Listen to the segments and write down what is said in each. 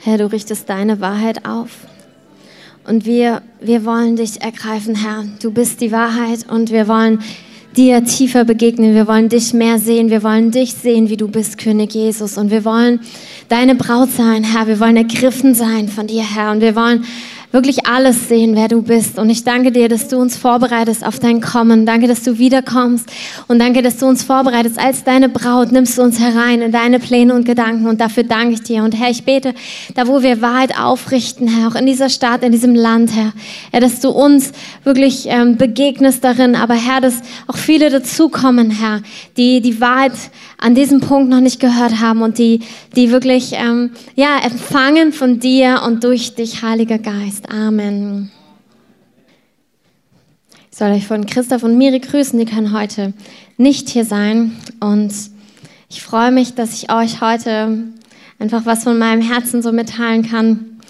Herr, du richtest deine Wahrheit auf. Und wir, wir wollen dich ergreifen, Herr. Du bist die Wahrheit und wir wollen dir tiefer begegnen. Wir wollen dich mehr sehen. Wir wollen dich sehen, wie du bist, König Jesus. Und wir wollen deine Braut sein, Herr. Wir wollen ergriffen sein von dir, Herr. Und wir wollen wirklich alles sehen, wer du bist. Und ich danke dir, dass du uns vorbereitest auf dein Kommen. Danke, dass du wiederkommst. Und danke, dass du uns vorbereitest als deine Braut. Nimmst du uns herein in deine Pläne und Gedanken. Und dafür danke ich dir. Und Herr, ich bete, da wo wir Wahrheit aufrichten, Herr, auch in dieser Stadt, in diesem Land, Herr, Herr dass du uns wirklich ähm, begegnest darin. Aber Herr, dass auch viele dazukommen, Herr, die die Wahrheit an diesem Punkt noch nicht gehört haben und die, die wirklich ähm, ja, empfangen von dir und durch dich, Heiliger Geist. Amen. Ich soll euch von Christoph und Miri grüßen, die können heute nicht hier sein. Und ich freue mich, dass ich euch heute einfach was von meinem Herzen so mitteilen kann.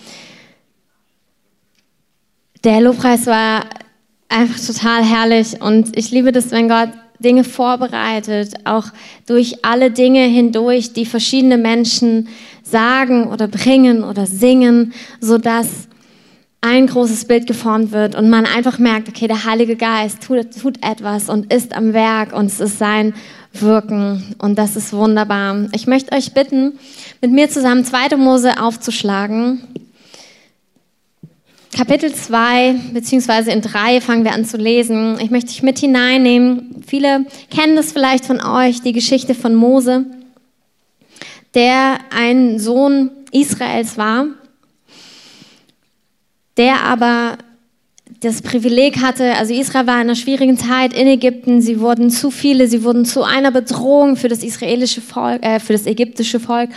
Der Lobpreis war einfach total herrlich und ich liebe das, wenn Gott Dinge vorbereitet, auch durch alle Dinge hindurch, die verschiedene Menschen sagen oder bringen oder singen, sodass ein großes Bild geformt wird und man einfach merkt, okay, der Heilige Geist tut, tut etwas und ist am Werk und es ist sein Wirken und das ist wunderbar. Ich möchte euch bitten, mit mir zusammen 2. Mose aufzuschlagen. Kapitel 2 beziehungsweise in 3 fangen wir an zu lesen. Ich möchte dich mit hineinnehmen. Viele kennen das vielleicht von euch, die Geschichte von Mose, der ein Sohn Israels war, der aber das Privileg hatte, also Israel war in einer schwierigen Zeit in Ägypten, sie wurden zu viele, sie wurden zu einer Bedrohung für das israelische Volk, äh, für das ägyptische Volk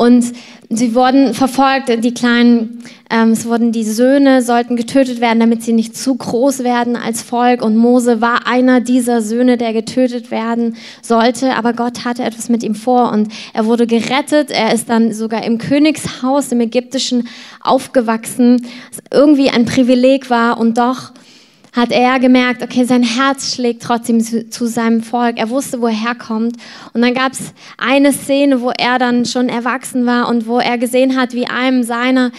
und sie wurden verfolgt, die kleinen, ähm, es wurden die Söhne, sollten getötet werden, damit sie nicht zu groß werden als Volk. Und Mose war einer dieser Söhne, der getötet werden sollte. Aber Gott hatte etwas mit ihm vor und er wurde gerettet. Er ist dann sogar im Königshaus, im Ägyptischen, aufgewachsen. Was irgendwie ein Privileg war und doch hat er gemerkt, okay, sein Herz schlägt trotzdem zu, zu seinem Volk. Er wusste, wo er herkommt. Und dann gab es eine Szene, wo er dann schon erwachsen war und wo er gesehen hat, wie einem seiner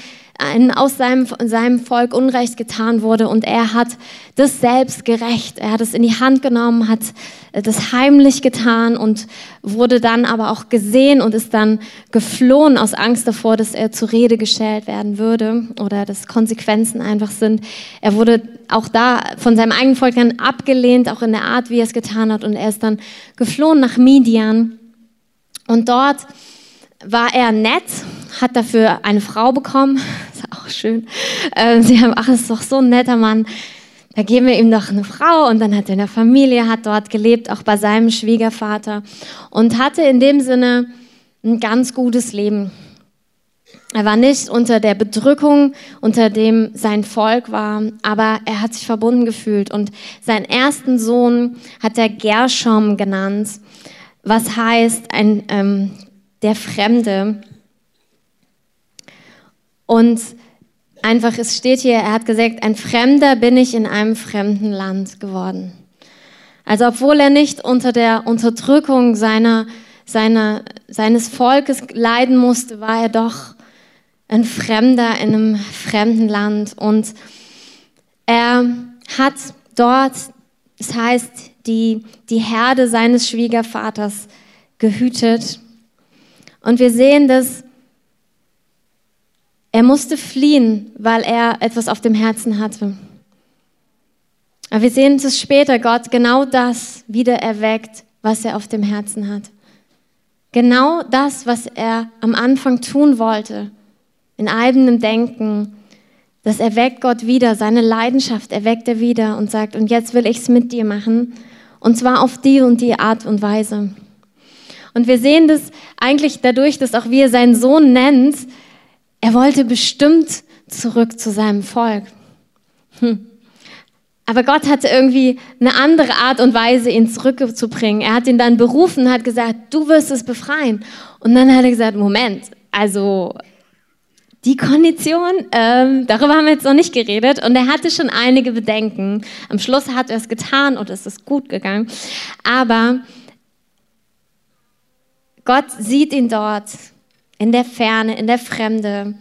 aus seinem, seinem Volk Unrecht getan wurde und er hat das selbst gerecht. Er hat es in die Hand genommen, hat das heimlich getan und wurde dann aber auch gesehen und ist dann geflohen aus Angst davor, dass er zur Rede gestellt werden würde oder dass Konsequenzen einfach sind. Er wurde auch da von seinem eigenen Volk dann abgelehnt, auch in der Art, wie er es getan hat und er ist dann geflohen nach Midian und dort war er nett, hat dafür eine Frau bekommen, ist auch schön. Ähm, sie haben, ach, ist doch so ein netter Mann. Da geben wir ihm doch eine Frau und dann hat er eine Familie, hat dort gelebt, auch bei seinem Schwiegervater und hatte in dem Sinne ein ganz gutes Leben. Er war nicht unter der Bedrückung, unter dem sein Volk war, aber er hat sich verbunden gefühlt und seinen ersten Sohn hat er Gershom genannt, was heißt ein ähm, der Fremde. Und einfach, es steht hier, er hat gesagt, ein Fremder bin ich in einem fremden Land geworden. Also obwohl er nicht unter der Unterdrückung seiner, seiner, seines Volkes leiden musste, war er doch ein Fremder in einem fremden Land. Und er hat dort, das heißt, die, die Herde seines Schwiegervaters gehütet. Und wir sehen, dass er musste fliehen, weil er etwas auf dem Herzen hatte. Aber wir sehen, dass später Gott genau das wieder erweckt, was er auf dem Herzen hat. Genau das, was er am Anfang tun wollte, in eigenem Denken, das erweckt Gott wieder, seine Leidenschaft erweckt er wieder und sagt, und jetzt will ich es mit dir machen, und zwar auf die und die Art und Weise. Und wir sehen das eigentlich dadurch, dass auch wie er seinen Sohn nennt, er wollte bestimmt zurück zu seinem Volk. Hm. Aber Gott hatte irgendwie eine andere Art und Weise, ihn zurückzubringen. Er hat ihn dann berufen, hat gesagt, du wirst es befreien. Und dann hat er gesagt, Moment, also die Kondition, ähm, darüber haben wir jetzt noch nicht geredet. Und er hatte schon einige Bedenken. Am Schluss hat er es getan und es ist gut gegangen. Aber Gott sieht ihn dort in der Ferne, in der Fremde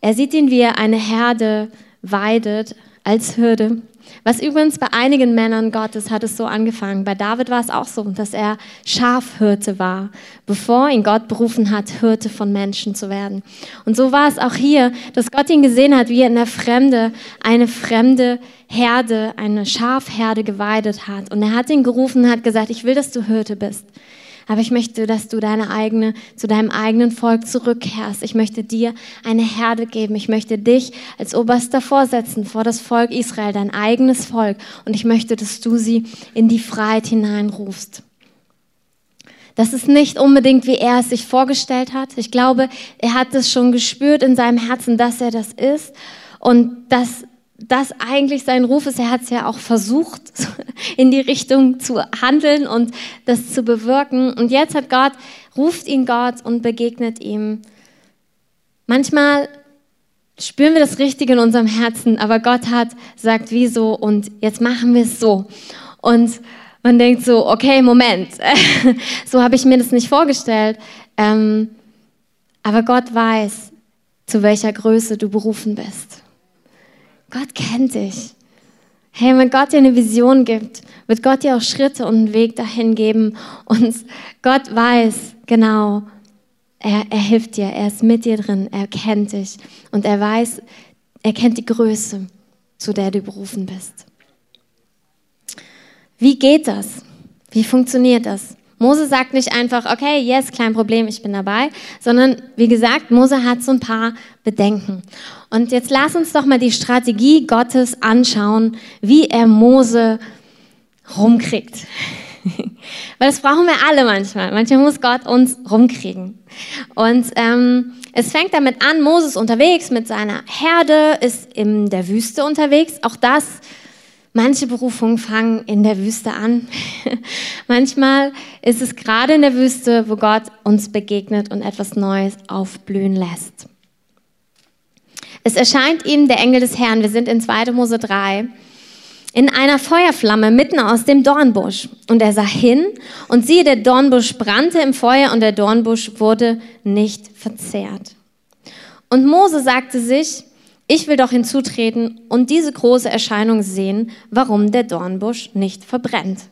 Er sieht ihn, wie er eine Herde weidet als Hürde. Was übrigens bei einigen Männern Gottes hat es so angefangen. Bei David war es auch so, dass er Schafhirte war, bevor ihn Gott berufen hat, Hirte von Menschen zu werden. Und so war es auch hier, dass Gott ihn gesehen hat, wie er in der Fremde eine fremde Herde, eine Schafherde geweidet hat. Und er hat ihn gerufen und hat gesagt, ich will, dass du Hirte bist. Aber ich möchte, dass du deine eigene, zu deinem eigenen Volk zurückkehrst. Ich möchte dir eine Herde geben. Ich möchte dich als Oberster vorsetzen vor das Volk Israel, dein eigenes Volk. Und ich möchte, dass du sie in die Freiheit hineinrufst. Das ist nicht unbedingt, wie er es sich vorgestellt hat. Ich glaube, er hat es schon gespürt in seinem Herzen, dass er das ist und dass das eigentlich sein Ruf ist. Er hat es ja auch versucht, in die Richtung zu handeln und das zu bewirken. Und jetzt hat Gott, ruft ihn Gott und begegnet ihm. Manchmal spüren wir das Richtige in unserem Herzen, aber Gott hat sagt, wieso und jetzt machen wir es so. Und man denkt so, okay, Moment, so habe ich mir das nicht vorgestellt. Ähm, aber Gott weiß, zu welcher Größe du berufen bist. Gott kennt dich. Hey, wenn Gott dir eine Vision gibt, wird Gott dir auch Schritte und einen Weg dahin geben. Und Gott weiß genau, er, er hilft dir, er ist mit dir drin, er kennt dich und er weiß, er kennt die Größe, zu der du berufen bist. Wie geht das? Wie funktioniert das? Mose sagt nicht einfach, okay, yes, kein Problem, ich bin dabei, sondern wie gesagt, Mose hat so ein paar Bedenken. Und jetzt lass uns doch mal die Strategie Gottes anschauen, wie er Mose rumkriegt. Weil das brauchen wir alle manchmal. Manchmal muss Gott uns rumkriegen. Und ähm, es fängt damit an, Moses unterwegs mit seiner Herde, ist in der Wüste unterwegs. Auch das Manche Berufungen fangen in der Wüste an. Manchmal ist es gerade in der Wüste, wo Gott uns begegnet und etwas Neues aufblühen lässt. Es erscheint ihm der Engel des Herrn, wir sind in 2. Mose 3, in einer Feuerflamme mitten aus dem Dornbusch. Und er sah hin und siehe, der Dornbusch brannte im Feuer und der Dornbusch wurde nicht verzehrt. Und Mose sagte sich, ich will doch hinzutreten und diese große Erscheinung sehen, warum der Dornbusch nicht verbrennt.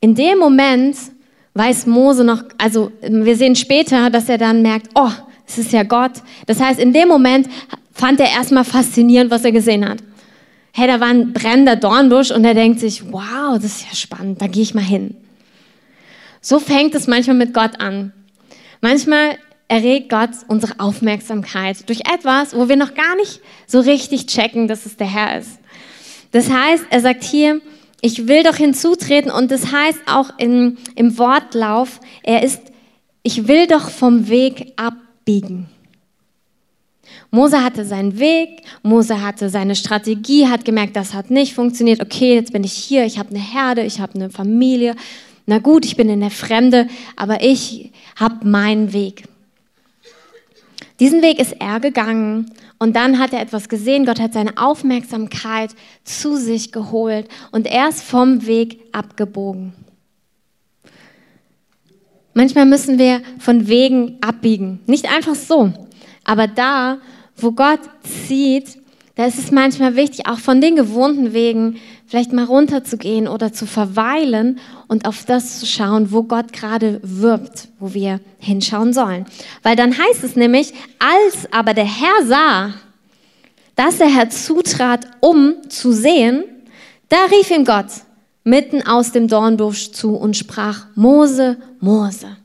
In dem Moment weiß Mose noch, also wir sehen später, dass er dann merkt, oh, es ist ja Gott. Das heißt, in dem Moment fand er erstmal faszinierend, was er gesehen hat. Hey, da war ein brennender Dornbusch und er denkt sich, wow, das ist ja spannend, da gehe ich mal hin. So fängt es manchmal mit Gott an. Manchmal erregt Gott unsere Aufmerksamkeit durch etwas, wo wir noch gar nicht so richtig checken, dass es der Herr ist. Das heißt, er sagt hier, ich will doch hinzutreten und das heißt auch in, im Wortlauf, er ist, ich will doch vom Weg abbiegen. Mose hatte seinen Weg, Mose hatte seine Strategie, hat gemerkt, das hat nicht funktioniert. Okay, jetzt bin ich hier, ich habe eine Herde, ich habe eine Familie. Na gut, ich bin in der Fremde, aber ich habe meinen Weg. Diesen Weg ist er gegangen und dann hat er etwas gesehen. Gott hat seine Aufmerksamkeit zu sich geholt und er ist vom Weg abgebogen. Manchmal müssen wir von Wegen abbiegen. Nicht einfach so, aber da, wo Gott zieht, da ist es manchmal wichtig, auch von den gewohnten Wegen vielleicht mal runterzugehen oder zu verweilen und auf das zu schauen, wo Gott gerade wirbt, wo wir hinschauen sollen. Weil dann heißt es nämlich, als aber der Herr sah, dass der Herr zutrat, um zu sehen, da rief ihm Gott mitten aus dem Dornbusch zu und sprach, Mose, Mose.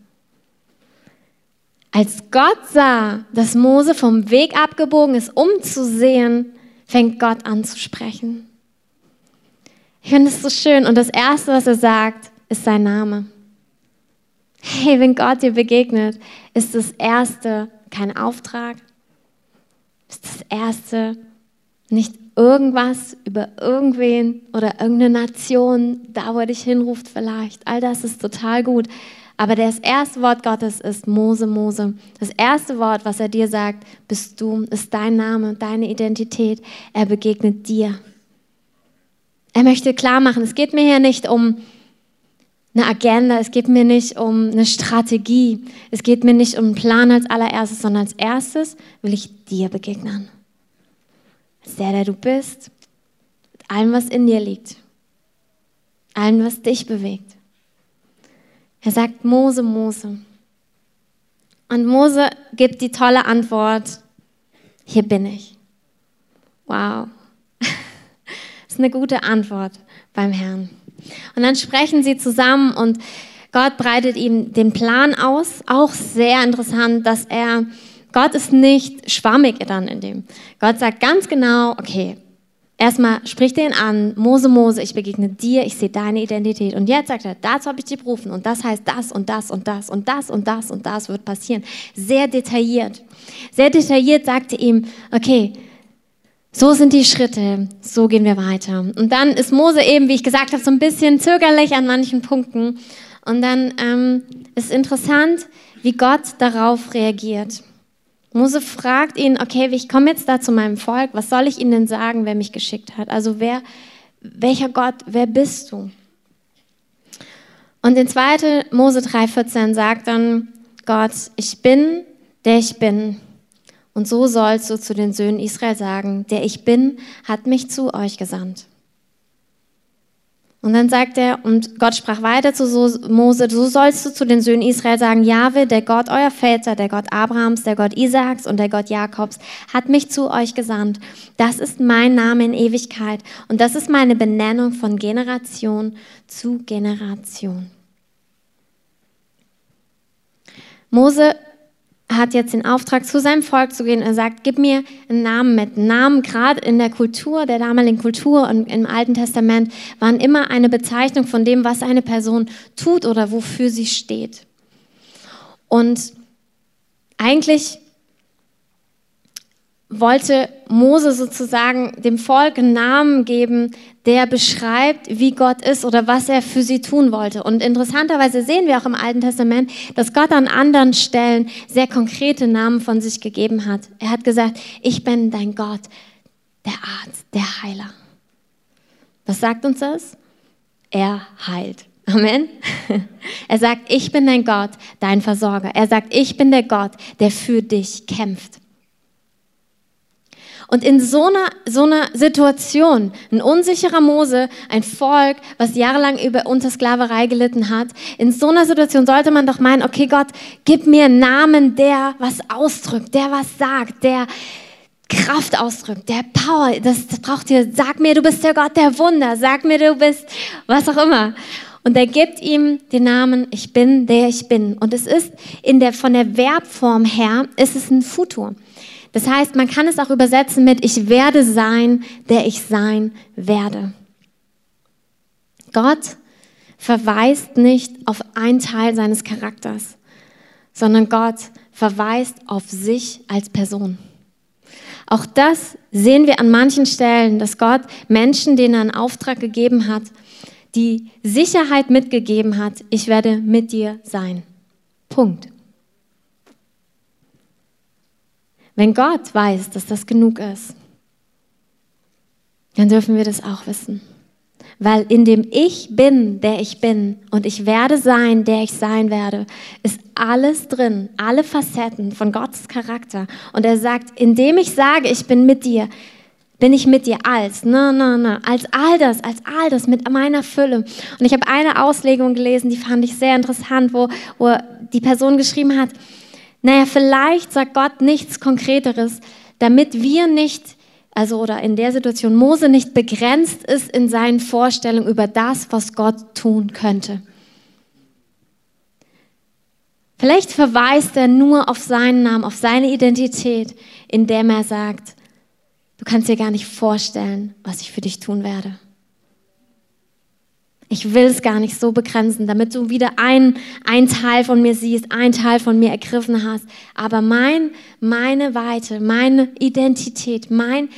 Als Gott sah, dass Mose vom Weg abgebogen ist, um zu sehen, fängt Gott an zu sprechen. Ich finde es so schön und das Erste, was er sagt, ist sein Name. Hey, wenn Gott dir begegnet, ist das Erste kein Auftrag, ist das Erste nicht irgendwas über irgendwen oder irgendeine Nation, da wo er dich hinruft vielleicht. All das ist total gut. Aber das erste Wort Gottes ist Mose, Mose. Das erste Wort, was er dir sagt, bist du, ist dein Name, deine Identität. Er begegnet dir. Er möchte klar machen, es geht mir hier nicht um eine Agenda, es geht mir nicht um eine Strategie, es geht mir nicht um einen Plan als allererstes, sondern als erstes will ich dir begegnen. Als der, der du bist, mit allem, was in dir liegt, allem, was dich bewegt. Er sagt, Mose, Mose. Und Mose gibt die tolle Antwort, hier bin ich. Wow. Ist eine gute Antwort beim Herrn. Und dann sprechen sie zusammen und Gott breitet ihm den Plan aus. Auch sehr interessant, dass er, Gott ist nicht schwammig dann in dem. Gott sagt ganz genau, okay, erstmal spricht er ihn an, Mose, Mose, ich begegne dir, ich sehe deine Identität. Und jetzt sagt er, dazu habe ich dich berufen und das heißt das und das und das und das und das und das wird passieren. Sehr detailliert. Sehr detailliert sagte ihm, okay, so sind die Schritte, so gehen wir weiter. Und dann ist Mose eben, wie ich gesagt habe, so ein bisschen zögerlich an manchen Punkten. Und dann ähm, ist interessant, wie Gott darauf reagiert. Mose fragt ihn, okay, ich komme jetzt da zu meinem Volk, was soll ich ihnen denn sagen, wer mich geschickt hat? Also wer, welcher Gott, wer bist du? Und in 2. Mose 3,14 sagt dann Gott, ich bin, der ich bin. Und so sollst du zu den Söhnen Israel sagen, der ich bin, hat mich zu euch gesandt. Und dann sagt er, und Gott sprach weiter zu Mose, so sollst du zu den Söhnen Israel sagen, Jahwe, der Gott euer Väter, der Gott Abrahams, der Gott Isaaks und der Gott Jakobs, hat mich zu euch gesandt. Das ist mein Name in Ewigkeit und das ist meine Benennung von Generation zu Generation. Mose hat jetzt den Auftrag, zu seinem Volk zu gehen. Er sagt, gib mir einen Namen mit. Namen, gerade in der Kultur, der damaligen Kultur und im Alten Testament, waren immer eine Bezeichnung von dem, was eine Person tut oder wofür sie steht. Und eigentlich wollte Mose sozusagen dem Volk einen Namen geben, der beschreibt, wie Gott ist oder was er für sie tun wollte. Und interessanterweise sehen wir auch im Alten Testament, dass Gott an anderen Stellen sehr konkrete Namen von sich gegeben hat. Er hat gesagt, ich bin dein Gott, der Arzt, der Heiler. Was sagt uns das? Er heilt. Amen. Er sagt, ich bin dein Gott, dein Versorger. Er sagt, ich bin der Gott, der für dich kämpft. Und in so einer, so einer Situation, ein unsicherer Mose, ein Volk, was jahrelang über unter Sklaverei gelitten hat, in so einer Situation sollte man doch meinen, okay Gott, gib mir einen Namen, der was ausdrückt, der was sagt, der Kraft ausdrückt, der Power, das, braucht ihr, sag mir, du bist der Gott der Wunder, sag mir, du bist was auch immer. Und er gibt ihm den Namen, ich bin, der ich bin. Und es ist in der, von der Verbform her, ist es ein Futur. Das heißt, man kann es auch übersetzen mit ich werde sein, der ich sein werde. Gott verweist nicht auf einen Teil seines Charakters, sondern Gott verweist auf sich als Person. Auch das sehen wir an manchen Stellen, dass Gott Menschen, denen er einen Auftrag gegeben hat, die Sicherheit mitgegeben hat, ich werde mit dir sein. Punkt. Wenn Gott weiß, dass das genug ist, dann dürfen wir das auch wissen. Weil in dem Ich bin, der ich bin und ich werde sein, der ich sein werde, ist alles drin, alle Facetten von Gottes Charakter. Und er sagt, indem ich sage, ich bin mit dir, bin ich mit dir als, na, na, na, als all das, als all das mit meiner Fülle. Und ich habe eine Auslegung gelesen, die fand ich sehr interessant, wo, wo die Person geschrieben hat, naja, vielleicht sagt Gott nichts Konkreteres, damit wir nicht, also oder in der Situation Mose nicht begrenzt ist in seinen Vorstellungen über das, was Gott tun könnte. Vielleicht verweist er nur auf seinen Namen, auf seine Identität, indem er sagt, du kannst dir gar nicht vorstellen, was ich für dich tun werde. Ich will es gar nicht so begrenzen, damit du wieder ein, ein Teil von mir siehst, ein Teil von mir ergriffen hast. Aber mein, meine Weite, meine Identität, mein,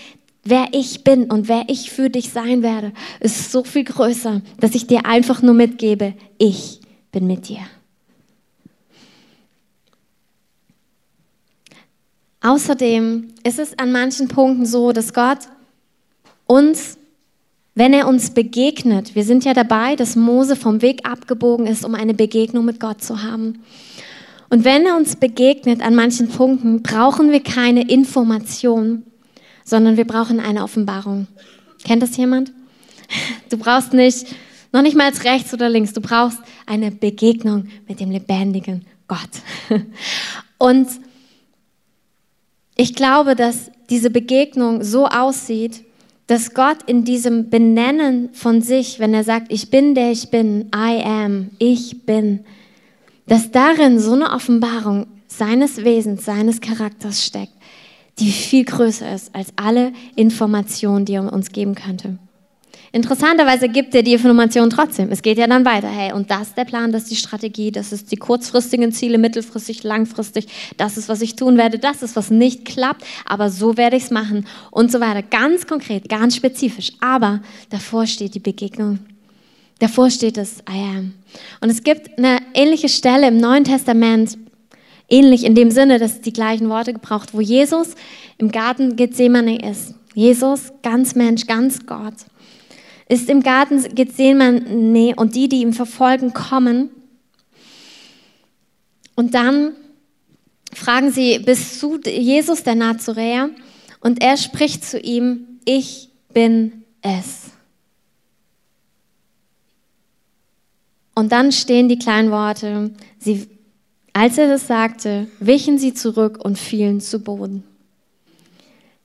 wer ich bin und wer ich für dich sein werde, ist so viel größer, dass ich dir einfach nur mitgebe, ich bin mit dir. Außerdem ist es an manchen Punkten so, dass Gott uns wenn er uns begegnet, wir sind ja dabei, dass Mose vom Weg abgebogen ist, um eine Begegnung mit Gott zu haben. Und wenn er uns begegnet an manchen Punkten, brauchen wir keine Information, sondern wir brauchen eine Offenbarung. Kennt das jemand? Du brauchst nicht, noch nicht mal rechts oder links, du brauchst eine Begegnung mit dem lebendigen Gott. Und ich glaube, dass diese Begegnung so aussieht, dass Gott in diesem Benennen von sich, wenn er sagt, ich bin der ich bin, I am, ich bin, dass darin so eine Offenbarung seines Wesens, seines Charakters steckt, die viel größer ist als alle Informationen, die er uns geben könnte. Interessanterweise gibt er die Information trotzdem. Es geht ja dann weiter. Hey, und das ist der Plan, das ist die Strategie, das ist die kurzfristigen Ziele, mittelfristig, langfristig. Das ist, was ich tun werde, das ist, was nicht klappt, aber so werde ich es machen und so weiter. Ganz konkret, ganz spezifisch. Aber davor steht die Begegnung. Davor steht es I am. Und es gibt eine ähnliche Stelle im Neuen Testament, ähnlich in dem Sinne, dass die gleichen Worte gebraucht, wo Jesus im Garten Gethsemane ist. Jesus, ganz Mensch, ganz Gott ist im Garten Gethsemane und die, die ihm verfolgen, kommen. Und dann fragen sie, bist du Jesus der Nazoräer? Und er spricht zu ihm, ich bin es. Und dann stehen die kleinen Worte, sie, als er das sagte, wichen sie zurück und fielen zu Boden.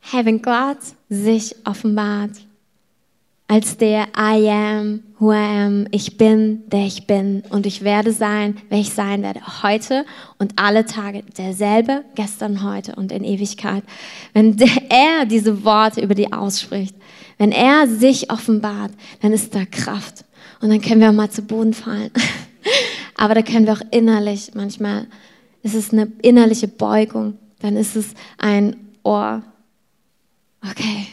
Hey, wenn Gott sich offenbart, als der I am, who I am, ich bin, der ich bin und ich werde sein, wer ich sein werde, heute und alle Tage derselbe, gestern, heute und in Ewigkeit. Wenn er diese Worte über die ausspricht, wenn er sich offenbart, dann ist da Kraft und dann können wir auch mal zu Boden fallen. Aber da können wir auch innerlich, manchmal ist es eine innerliche Beugung, dann ist es ein Ohr. Okay,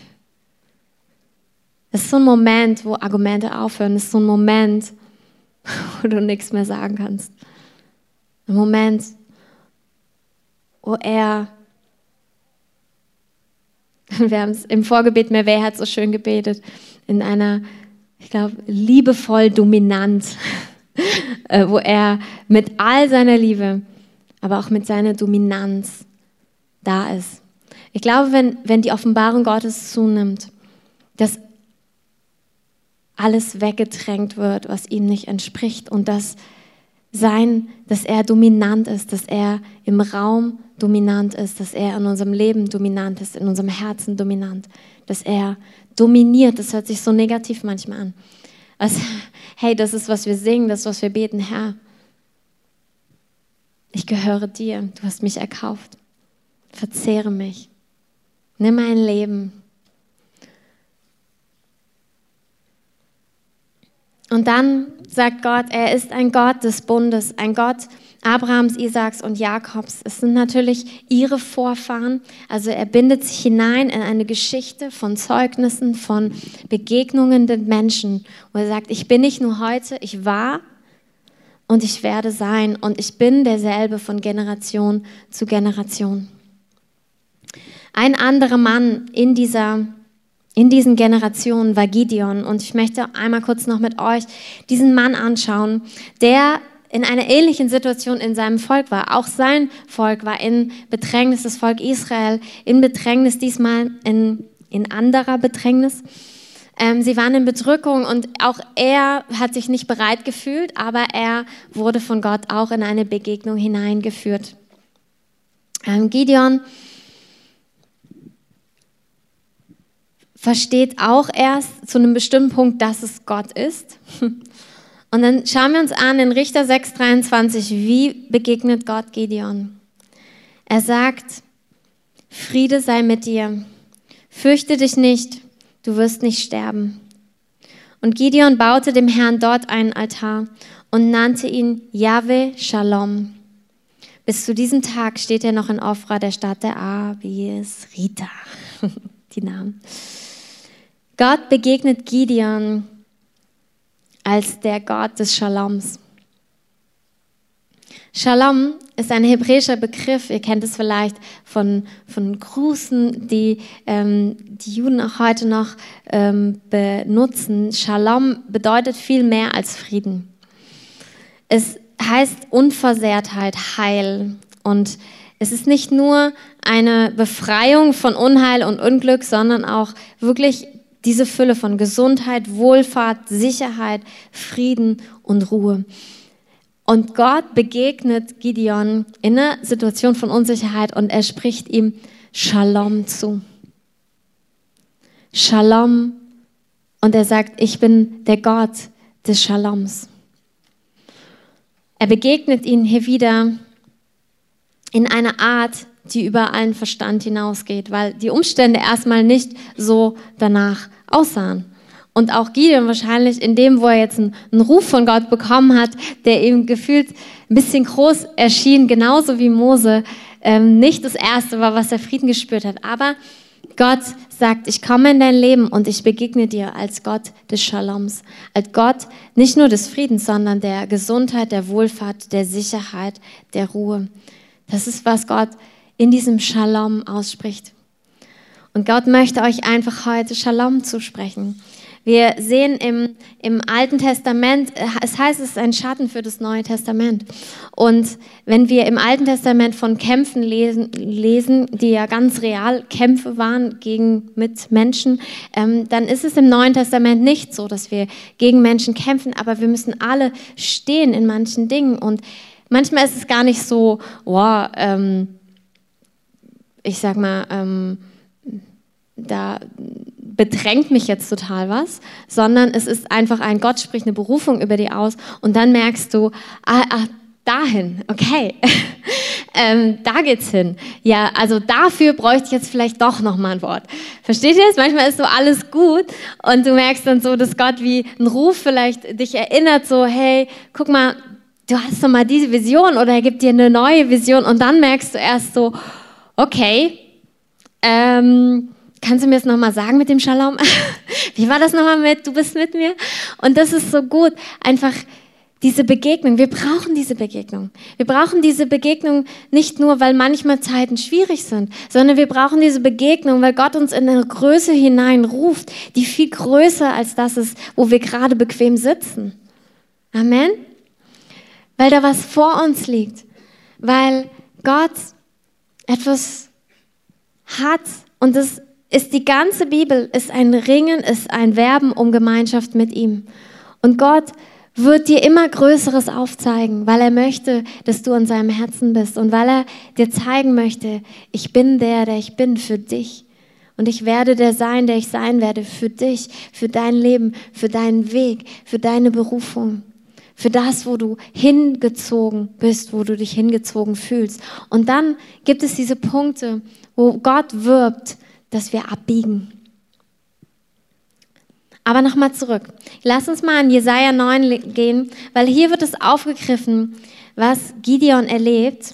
es ist so ein Moment, wo Argumente aufhören. Es ist so ein Moment, wo du nichts mehr sagen kannst. Ein Moment, wo er, wir haben es im Vorgebet, mehr wer hat so schön gebetet, in einer, ich glaube, liebevoll dominant, äh, wo er mit all seiner Liebe, aber auch mit seiner Dominanz da ist. Ich glaube, wenn, wenn die Offenbarung Gottes zunimmt, dass alles weggedrängt wird, was ihm nicht entspricht und dass sein, dass er dominant ist, dass er im Raum dominant ist, dass er in unserem Leben dominant ist, in unserem Herzen dominant, dass er dominiert. Das hört sich so negativ manchmal an. Also, hey, das ist, was wir singen, das ist, was wir beten, Herr. Ich gehöre dir, du hast mich erkauft. Verzehre mich. Nimm mein Leben. Und dann sagt Gott, er ist ein Gott des Bundes, ein Gott Abrahams, Isaaks und Jakobs. Es sind natürlich ihre Vorfahren. Also er bindet sich hinein in eine Geschichte von Zeugnissen, von Begegnungen den Menschen, wo er sagt, ich bin nicht nur heute, ich war und ich werde sein und ich bin derselbe von Generation zu Generation. Ein anderer Mann in dieser in diesen Generationen war Gideon. Und ich möchte einmal kurz noch mit euch diesen Mann anschauen, der in einer ähnlichen Situation in seinem Volk war. Auch sein Volk war in Bedrängnis, das Volk Israel in Bedrängnis, diesmal in, in anderer Bedrängnis. Ähm, sie waren in Bedrückung und auch er hat sich nicht bereit gefühlt, aber er wurde von Gott auch in eine Begegnung hineingeführt. Ähm, Gideon versteht auch erst zu einem bestimmten Punkt, dass es Gott ist. Und dann schauen wir uns an in Richter 6,23, wie begegnet Gott Gideon. Er sagt, Friede sei mit dir, fürchte dich nicht, du wirst nicht sterben. Und Gideon baute dem Herrn dort einen Altar und nannte ihn Yahweh Shalom. Bis zu diesem Tag steht er noch in Ofra, der Stadt der Abies Rita. Die Namen. Gott begegnet Gideon als der Gott des Shaloms. Shalom ist ein hebräischer Begriff. Ihr kennt es vielleicht von, von Grußen, die ähm, die Juden auch heute noch ähm, benutzen. Shalom bedeutet viel mehr als Frieden. Es heißt Unversehrtheit, Heil. Und es ist nicht nur eine Befreiung von Unheil und Unglück, sondern auch wirklich diese Fülle von Gesundheit, Wohlfahrt, Sicherheit, Frieden und Ruhe. Und Gott begegnet Gideon in einer Situation von Unsicherheit und er spricht ihm Shalom zu. Shalom. Und er sagt, ich bin der Gott des Shaloms. Er begegnet ihn hier wieder in einer Art, die über allen Verstand hinausgeht, weil die Umstände erstmal nicht so danach aussahen. Und auch Gideon wahrscheinlich in dem, wo er jetzt einen, einen Ruf von Gott bekommen hat, der ihm gefühlt ein bisschen groß erschien, genauso wie Mose, ähm, nicht das Erste war, was er Frieden gespürt hat. Aber Gott sagt, ich komme in dein Leben und ich begegne dir als Gott des Shaloms, als Gott nicht nur des Friedens, sondern der Gesundheit, der Wohlfahrt, der Sicherheit, der Ruhe. Das ist, was Gott in diesem Shalom ausspricht. Und Gott möchte euch einfach heute Shalom zusprechen. Wir sehen im, im Alten Testament, es heißt, es ist ein Schatten für das Neue Testament. Und wenn wir im Alten Testament von Kämpfen lesen, lesen die ja ganz real Kämpfe waren gegen mit Menschen, ähm, dann ist es im Neuen Testament nicht so, dass wir gegen Menschen kämpfen, aber wir müssen alle stehen in manchen Dingen. Und manchmal ist es gar nicht so, wow, ähm, ich sag mal, ähm, da bedrängt mich jetzt total was, sondern es ist einfach ein Gott spricht eine Berufung über dir aus und dann merkst du, ah, ah dahin, okay, ähm, da geht's hin. Ja, also dafür bräuchte ich jetzt vielleicht doch noch mal ein Wort. Versteht ihr das? Manchmal ist so alles gut und du merkst dann so, dass Gott wie ein Ruf vielleicht dich erinnert, so hey, guck mal, du hast doch mal diese Vision oder er gibt dir eine neue Vision und dann merkst du erst so, okay, ähm, kannst du mir das nochmal sagen mit dem Shalom? Wie war das nochmal mit, du bist mit mir? Und das ist so gut, einfach diese Begegnung. Wir brauchen diese Begegnung. Wir brauchen diese Begegnung nicht nur, weil manchmal Zeiten schwierig sind, sondern wir brauchen diese Begegnung, weil Gott uns in eine Größe hineinruft, die viel größer als das ist, wo wir gerade bequem sitzen. Amen. Weil da was vor uns liegt. Weil Gott etwas hat und das ist die ganze Bibel, ist ein Ringen, ist ein Werben um Gemeinschaft mit ihm. Und Gott wird dir immer Größeres aufzeigen, weil er möchte, dass du an seinem Herzen bist und weil er dir zeigen möchte, ich bin der, der ich bin für dich. Und ich werde der sein, der ich sein werde für dich, für dein Leben, für deinen Weg, für deine Berufung, für das, wo du hingezogen bist, wo du dich hingezogen fühlst. Und dann gibt es diese Punkte, wo Gott wirbt, dass wir abbiegen. Aber nochmal zurück. Lass uns mal in Jesaja 9 gehen, weil hier wird es aufgegriffen, was Gideon erlebt.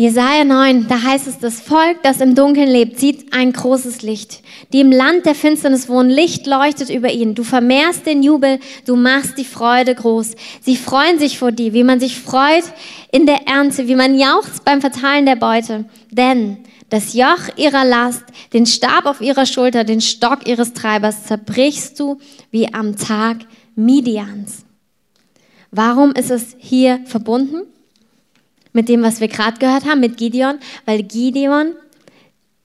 Jesaja 9, da heißt es, das Volk, das im Dunkeln lebt, sieht ein großes Licht. Die im Land der Finsternis wohnen, Licht leuchtet über ihnen. Du vermehrst den Jubel, du machst die Freude groß. Sie freuen sich vor dir, wie man sich freut in der Ernte, wie man jauchzt beim Verteilen der Beute. Denn das Joch ihrer Last, den Stab auf ihrer Schulter, den Stock ihres Treibers zerbrichst du wie am Tag Midians. Warum ist es hier verbunden? Mit dem, was wir gerade gehört haben, mit Gideon, weil Gideon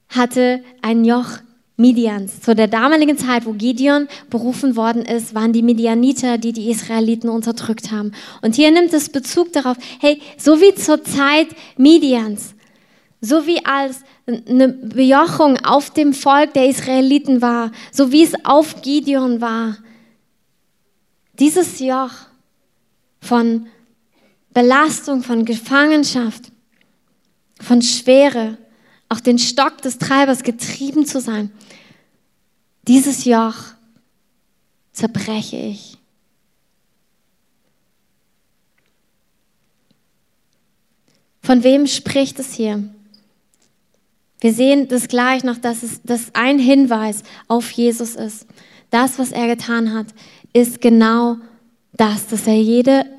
hatte ein Joch Midians. Zu der damaligen Zeit, wo Gideon berufen worden ist, waren die Midianiter, die die Israeliten unterdrückt haben. Und hier nimmt es Bezug darauf, hey, so wie zur Zeit Midians, so wie als eine Bejochung auf dem Volk der Israeliten war, so wie es auf Gideon war, dieses Joch von Belastung, von Gefangenschaft, von Schwere, auch den Stock des Treibers getrieben zu sein. Dieses Joch zerbreche ich. Von wem spricht es hier? Wir sehen das gleich noch, dass es dass ein Hinweis auf Jesus ist. Das, was er getan hat, ist genau das, dass er jede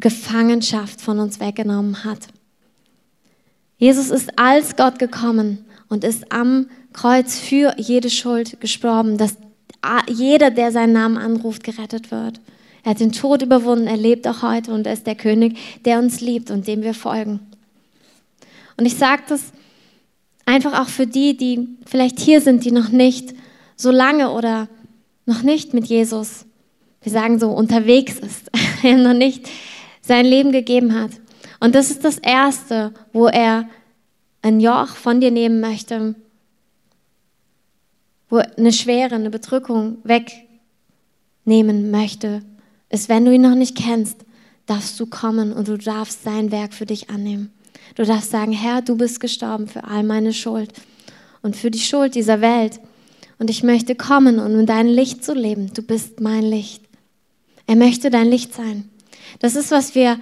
Gefangenschaft von uns weggenommen hat. Jesus ist als Gott gekommen und ist am Kreuz für jede Schuld gestorben, dass jeder, der seinen Namen anruft, gerettet wird. Er hat den Tod überwunden, er lebt auch heute und er ist der König, der uns liebt und dem wir folgen. Und ich sage das einfach auch für die, die vielleicht hier sind, die noch nicht so lange oder noch nicht mit Jesus, wir sagen so, unterwegs ist, noch nicht sein Leben gegeben hat. Und das ist das Erste, wo er ein Joch von dir nehmen möchte, wo eine Schwere, eine Bedrückung wegnehmen möchte, ist, wenn du ihn noch nicht kennst, darfst du kommen und du darfst sein Werk für dich annehmen. Du darfst sagen, Herr, du bist gestorben für all meine Schuld und für die Schuld dieser Welt. Und ich möchte kommen, um in dein Licht zu leben. Du bist mein Licht. Er möchte dein Licht sein. Das ist, was wir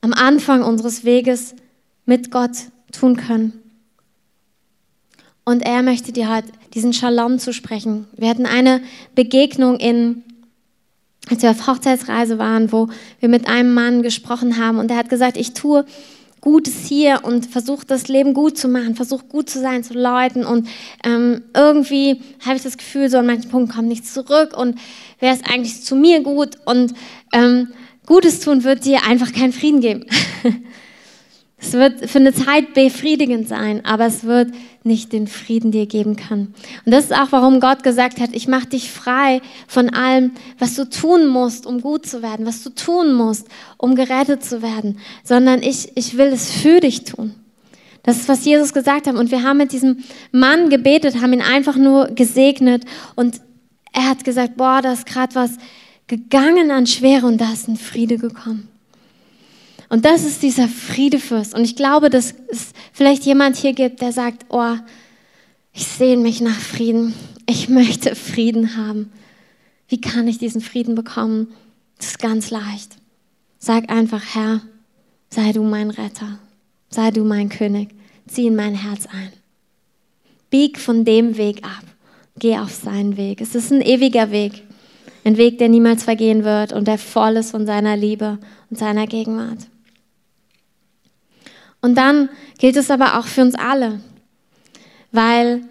am Anfang unseres Weges mit Gott tun können. Und er möchte dir halt diesen Shalom zusprechen. Wir hatten eine Begegnung in, als wir auf Hochzeitsreise waren, wo wir mit einem Mann gesprochen haben und er hat gesagt, ich tue Gutes hier und versuche das Leben gut zu machen, versuche gut zu sein zu Leuten und ähm, irgendwie habe ich das Gefühl, so an manchen Punkten kommt nichts zurück und wäre es eigentlich zu mir gut und ähm, Gutes tun wird dir einfach keinen Frieden geben. Es wird für eine Zeit befriedigend sein, aber es wird nicht den Frieden dir geben können. Und das ist auch, warum Gott gesagt hat, ich mache dich frei von allem, was du tun musst, um gut zu werden, was du tun musst, um gerettet zu werden, sondern ich, ich will es für dich tun. Das ist, was Jesus gesagt hat. Und wir haben mit diesem Mann gebetet, haben ihn einfach nur gesegnet und er hat gesagt, boah, da ist gerade was gegangen an Schwere und da ist ein Friede gekommen. Und das ist dieser Friedefürst. Und ich glaube, dass es vielleicht jemand hier gibt, der sagt, oh, ich sehne mich nach Frieden. Ich möchte Frieden haben. Wie kann ich diesen Frieden bekommen? Das ist ganz leicht. Sag einfach, Herr, sei du mein Retter. Sei du mein König. Zieh in mein Herz ein. Bieg von dem Weg ab. Geh auf seinen Weg. Es ist ein ewiger Weg. Ein Weg, der niemals vergehen wird und der voll ist von seiner Liebe und seiner Gegenwart. Und dann gilt es aber auch für uns alle, weil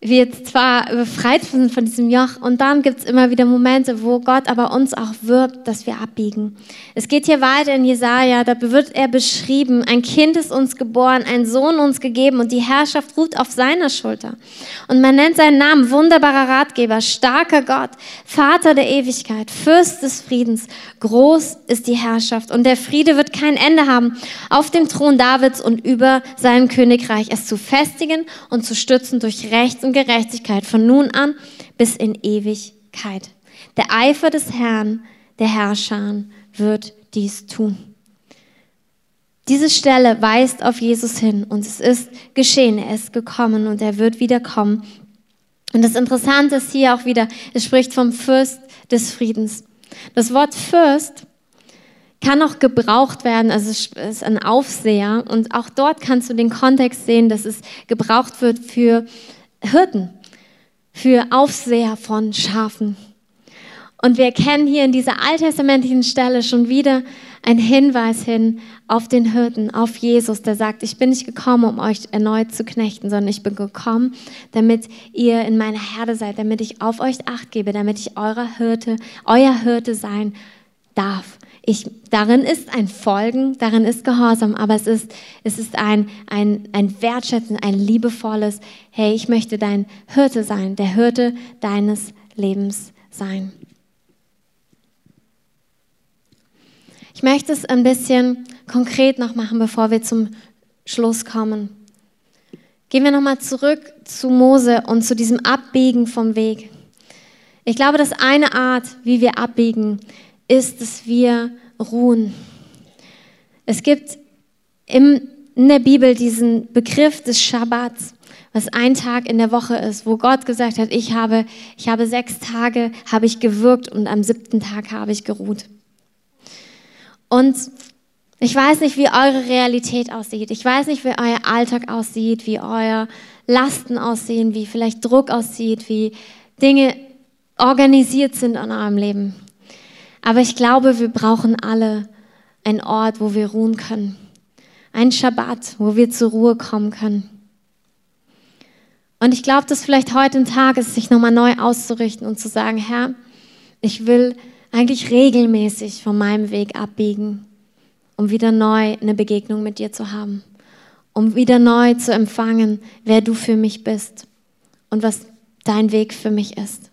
wir zwar befreit sind von diesem Joch und dann gibt es immer wieder Momente, wo Gott aber uns auch wirbt, dass wir abbiegen. Es geht hier weiter in Jesaja, da wird er beschrieben, ein Kind ist uns geboren, ein Sohn uns gegeben und die Herrschaft ruht auf seiner Schulter. Und man nennt seinen Namen wunderbarer Ratgeber, starker Gott, Vater der Ewigkeit, Fürst des Friedens. Groß ist die Herrschaft und der Friede wird kein Ende haben auf dem Thron Davids und über seinem Königreich, es zu festigen und zu stützen durch Rechts und Gerechtigkeit von nun an bis in Ewigkeit. Der Eifer des Herrn, der Herrscher, wird dies tun. Diese Stelle weist auf Jesus hin und es ist geschehen, er ist gekommen und er wird wiederkommen. Und das Interessante ist hier auch wieder, es spricht vom Fürst des Friedens. Das Wort Fürst kann auch gebraucht werden, also es ist ein Aufseher und auch dort kannst du den Kontext sehen, dass es gebraucht wird für Hirten, für Aufseher von Schafen. Und wir erkennen hier in dieser alttestamentlichen Stelle schon wieder einen Hinweis hin auf den Hirten, auf Jesus, der sagt, ich bin nicht gekommen, um euch erneut zu knechten, sondern ich bin gekommen, damit ihr in meiner Herde seid, damit ich auf euch acht gebe, damit ich eurer Hirte, euer Hirte sein darf. Ich, darin ist ein Folgen, darin ist Gehorsam, aber es ist, es ist ein, ein, ein Wertschätzen, ein liebevolles, hey, ich möchte dein Hirte sein, der Hirte deines Lebens sein. Ich möchte es ein bisschen konkret noch machen, bevor wir zum Schluss kommen. Gehen wir nochmal zurück zu Mose und zu diesem Abbiegen vom Weg. Ich glaube, dass eine Art, wie wir abbiegen, ist, dass wir ruhen. Es gibt in der Bibel diesen Begriff des Schabbats, was ein Tag in der Woche ist, wo Gott gesagt hat, ich habe, ich habe sechs Tage, habe ich gewirkt und am siebten Tag habe ich geruht. Und Ich weiß nicht, wie eure Realität aussieht. Ich weiß nicht, wie euer Alltag aussieht, wie euer Lasten aussehen, wie vielleicht Druck aussieht, wie Dinge organisiert sind in eurem Leben. Aber ich glaube, wir brauchen alle einen Ort, wo wir ruhen können. Ein Schabbat, wo wir zur Ruhe kommen können. Und ich glaube, dass vielleicht heute ein Tag ist, sich nochmal neu auszurichten und zu sagen, Herr, ich will eigentlich regelmäßig von meinem Weg abbiegen, um wieder neu eine Begegnung mit dir zu haben, um wieder neu zu empfangen, wer du für mich bist und was dein Weg für mich ist.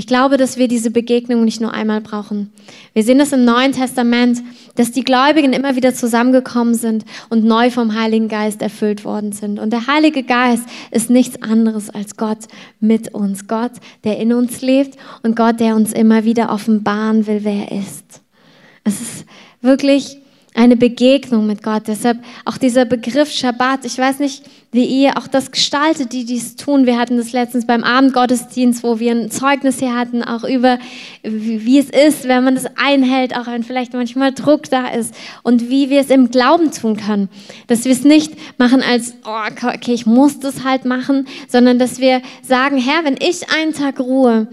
Ich glaube, dass wir diese Begegnung nicht nur einmal brauchen. Wir sehen das im Neuen Testament, dass die Gläubigen immer wieder zusammengekommen sind und neu vom Heiligen Geist erfüllt worden sind. Und der Heilige Geist ist nichts anderes als Gott mit uns. Gott, der in uns lebt und Gott, der uns immer wieder offenbaren will, wer er ist. Es ist wirklich eine Begegnung mit Gott. Deshalb auch dieser Begriff Schabbat. Ich weiß nicht, wie ihr auch das gestaltet, die dies tun. Wir hatten das letztens beim Abendgottesdienst, wo wir ein Zeugnis hier hatten, auch über, wie es ist, wenn man das einhält, auch wenn vielleicht manchmal Druck da ist und wie wir es im Glauben tun können. Dass wir es nicht machen als, oh, okay, ich muss das halt machen, sondern dass wir sagen, Herr, wenn ich einen Tag ruhe,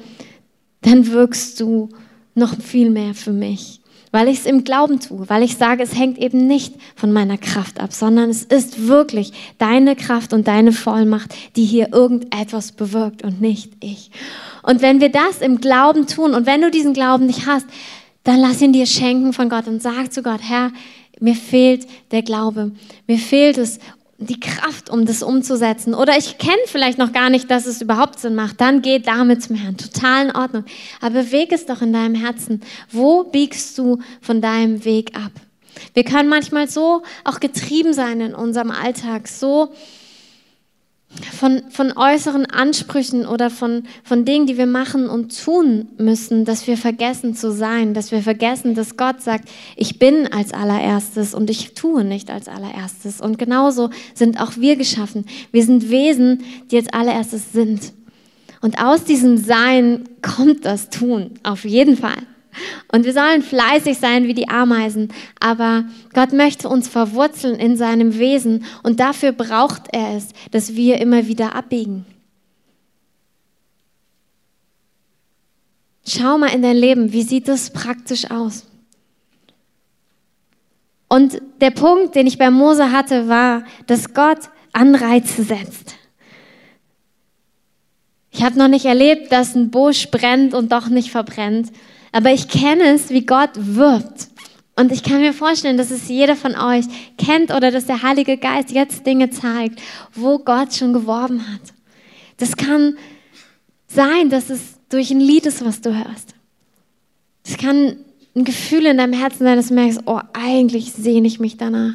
dann wirkst du noch viel mehr für mich weil ich es im Glauben tue, weil ich sage, es hängt eben nicht von meiner Kraft ab, sondern es ist wirklich deine Kraft und deine Vollmacht, die hier irgendetwas bewirkt und nicht ich. Und wenn wir das im Glauben tun und wenn du diesen Glauben nicht hast, dann lass ihn dir schenken von Gott und sag zu Gott, Herr, mir fehlt der Glaube. Mir fehlt es, die Kraft, um das umzusetzen. Oder ich kenne vielleicht noch gar nicht, dass es überhaupt Sinn macht. Dann geh damit zum Herrn. Total in Ordnung. Aber beweg es doch in deinem Herzen. Wo biegst du von deinem Weg ab? Wir können manchmal so auch getrieben sein in unserem Alltag, so von, von äußeren Ansprüchen oder von, von Dingen, die wir machen und tun müssen, dass wir vergessen zu sein, dass wir vergessen, dass Gott sagt, ich bin als allererstes und ich tue nicht als allererstes. Und genauso sind auch wir geschaffen. Wir sind Wesen, die als allererstes sind. Und aus diesem Sein kommt das Tun, auf jeden Fall. Und wir sollen fleißig sein wie die Ameisen, aber Gott möchte uns verwurzeln in seinem Wesen und dafür braucht er es, dass wir immer wieder abbiegen. Schau mal in dein Leben, wie sieht das praktisch aus? Und der Punkt, den ich bei Mose hatte, war, dass Gott Anreize setzt. Ich habe noch nicht erlebt, dass ein Busch brennt und doch nicht verbrennt. Aber ich kenne es, wie Gott wirbt. Und ich kann mir vorstellen, dass es jeder von euch kennt oder dass der Heilige Geist jetzt Dinge zeigt, wo Gott schon geworben hat. Das kann sein, dass es durch ein Lied ist, was du hörst. Es kann ein Gefühl in deinem Herzen sein, dass du merkst, oh, eigentlich sehne ich mich danach.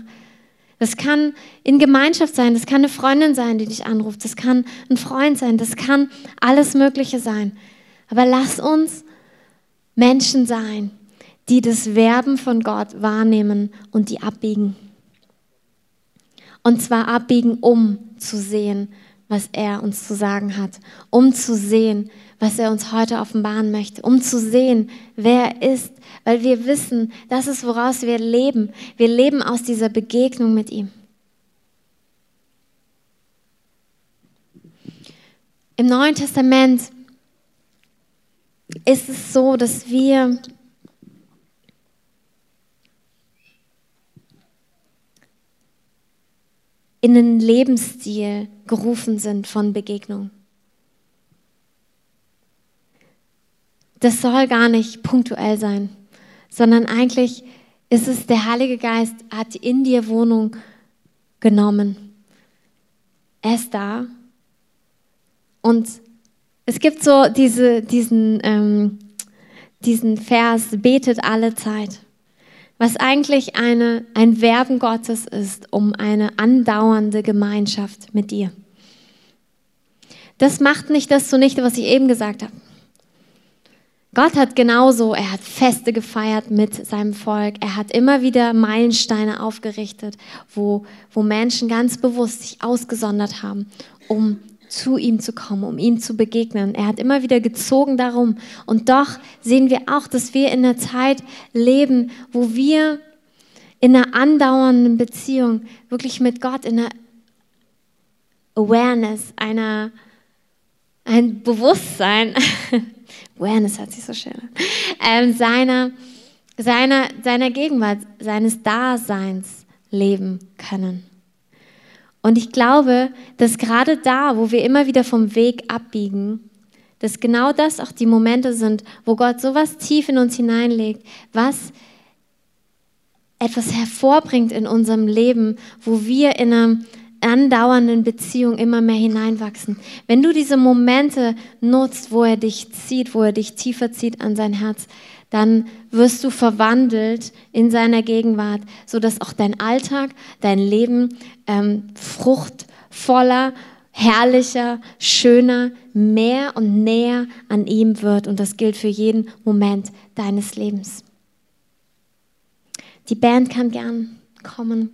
Das kann in Gemeinschaft sein, das kann eine Freundin sein, die dich anruft, das kann ein Freund sein, das kann alles Mögliche sein. Aber lass uns Menschen sein, die das Werben von Gott wahrnehmen und die abbiegen. Und zwar abbiegen, um zu sehen, was er uns zu sagen hat, um zu sehen, was er uns heute offenbaren möchte, um zu sehen, wer er ist, weil wir wissen, das ist, woraus wir leben. Wir leben aus dieser Begegnung mit ihm. Im Neuen Testament ist es so, dass wir in einen Lebensstil gerufen sind von Begegnung. Das soll gar nicht punktuell sein, sondern eigentlich ist es der Heilige Geist hat in dir Wohnung genommen. Er ist da und es gibt so diese, diesen, ähm, diesen Vers, betet alle Zeit, was eigentlich eine, ein Werben Gottes ist, um eine andauernde Gemeinschaft mit dir. Das macht nicht das zunichte, was ich eben gesagt habe. Gott hat genauso, er hat Feste gefeiert mit seinem Volk. Er hat immer wieder Meilensteine aufgerichtet, wo, wo Menschen ganz bewusst sich ausgesondert haben, um zu ihm zu kommen, um ihm zu begegnen. Er hat immer wieder gezogen darum. Und doch sehen wir auch, dass wir in einer Zeit leben, wo wir in einer andauernden Beziehung wirklich mit Gott, in einer Awareness, einer, ein Bewusstsein, Awareness hat sich so schön ähm, seiner, seiner, seiner Gegenwart, seines Daseins leben können. Und ich glaube, dass gerade da, wo wir immer wieder vom Weg abbiegen, dass genau das auch die Momente sind, wo Gott sowas tief in uns hineinlegt, was etwas hervorbringt in unserem Leben, wo wir in einer andauernden Beziehung immer mehr hineinwachsen. Wenn du diese Momente nutzt, wo er dich zieht, wo er dich tiefer zieht an sein Herz, dann wirst du verwandelt in seiner Gegenwart, sodass auch dein Alltag, dein Leben ähm, fruchtvoller, herrlicher, schöner, mehr und näher an ihm wird. Und das gilt für jeden Moment deines Lebens. Die Band kann gern kommen.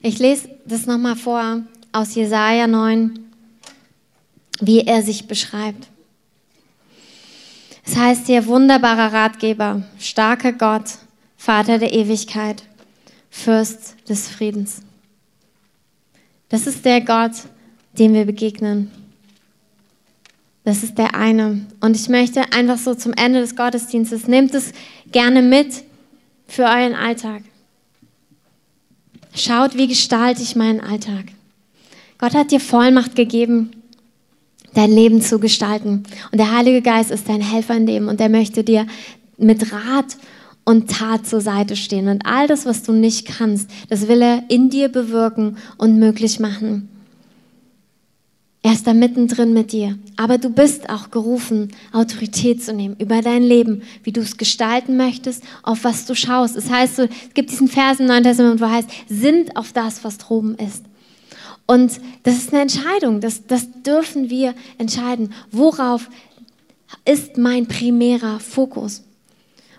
Ich lese das nochmal vor aus Jesaja 9, wie er sich beschreibt. Es heißt hier wunderbarer Ratgeber, starker Gott, Vater der Ewigkeit, Fürst des Friedens. Das ist der Gott, dem wir begegnen. Das ist der eine. Und ich möchte einfach so zum Ende des Gottesdienstes, nehmt es gerne mit für euren Alltag. Schaut, wie gestalte ich meinen Alltag. Gott hat dir Vollmacht gegeben, dein Leben zu gestalten. Und der Heilige Geist ist dein Helfer in dem und er möchte dir mit Rat und Tat zur Seite stehen. Und all das, was du nicht kannst, das will er in dir bewirken und möglich machen. Er ist da mittendrin mit dir. Aber du bist auch gerufen, Autorität zu nehmen über dein Leben, wie du es gestalten möchtest, auf was du schaust. Es heißt so, es gibt diesen Vers im Neuen Testament, wo heißt, sind auf das, was droben ist. Und das ist eine Entscheidung, das, das dürfen wir entscheiden. Worauf ist mein primärer Fokus?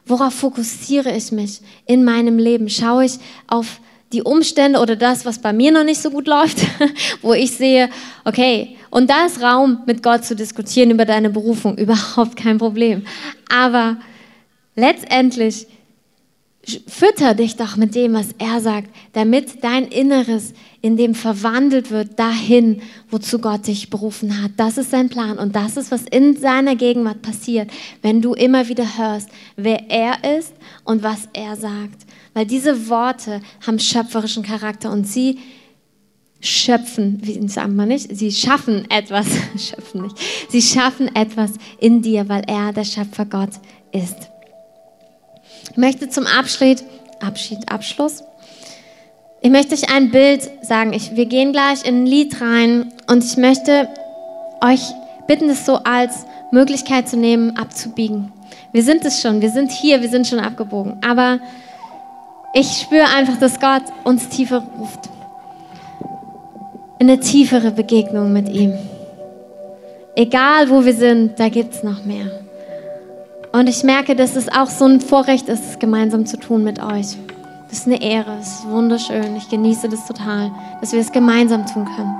Worauf fokussiere ich mich in meinem Leben? Schaue ich auf die Umstände oder das, was bei mir noch nicht so gut läuft, wo ich sehe, okay, und da ist Raum, mit Gott zu diskutieren über deine Berufung, überhaupt kein Problem. Aber letztendlich fütter dich doch mit dem, was er sagt, damit dein Inneres in dem verwandelt wird dahin, wozu Gott dich berufen hat. Das ist sein Plan und das ist, was in seiner Gegenwart passiert, wenn du immer wieder hörst, wer er ist und was er sagt. Weil diese Worte haben schöpferischen Charakter und sie schöpfen, wie sagt man nicht, sie schaffen etwas, schöpfen nicht, sie schaffen etwas in dir, weil er der Schöpfer Gott ist. Ich möchte zum Abschied, Abschied, Abschluss, ich möchte euch ein Bild sagen. Ich, wir gehen gleich in ein Lied rein und ich möchte euch bitten, es so als Möglichkeit zu nehmen, abzubiegen. Wir sind es schon, wir sind hier, wir sind schon abgebogen. Aber ich spüre einfach, dass Gott uns tiefer ruft. In eine tiefere Begegnung mit ihm. Egal wo wir sind, da gibt es noch mehr. Und ich merke, dass es auch so ein Vorrecht ist, es gemeinsam zu tun mit euch. Das ist eine Ehre, es ist wunderschön. Ich genieße das total, dass wir es gemeinsam tun können.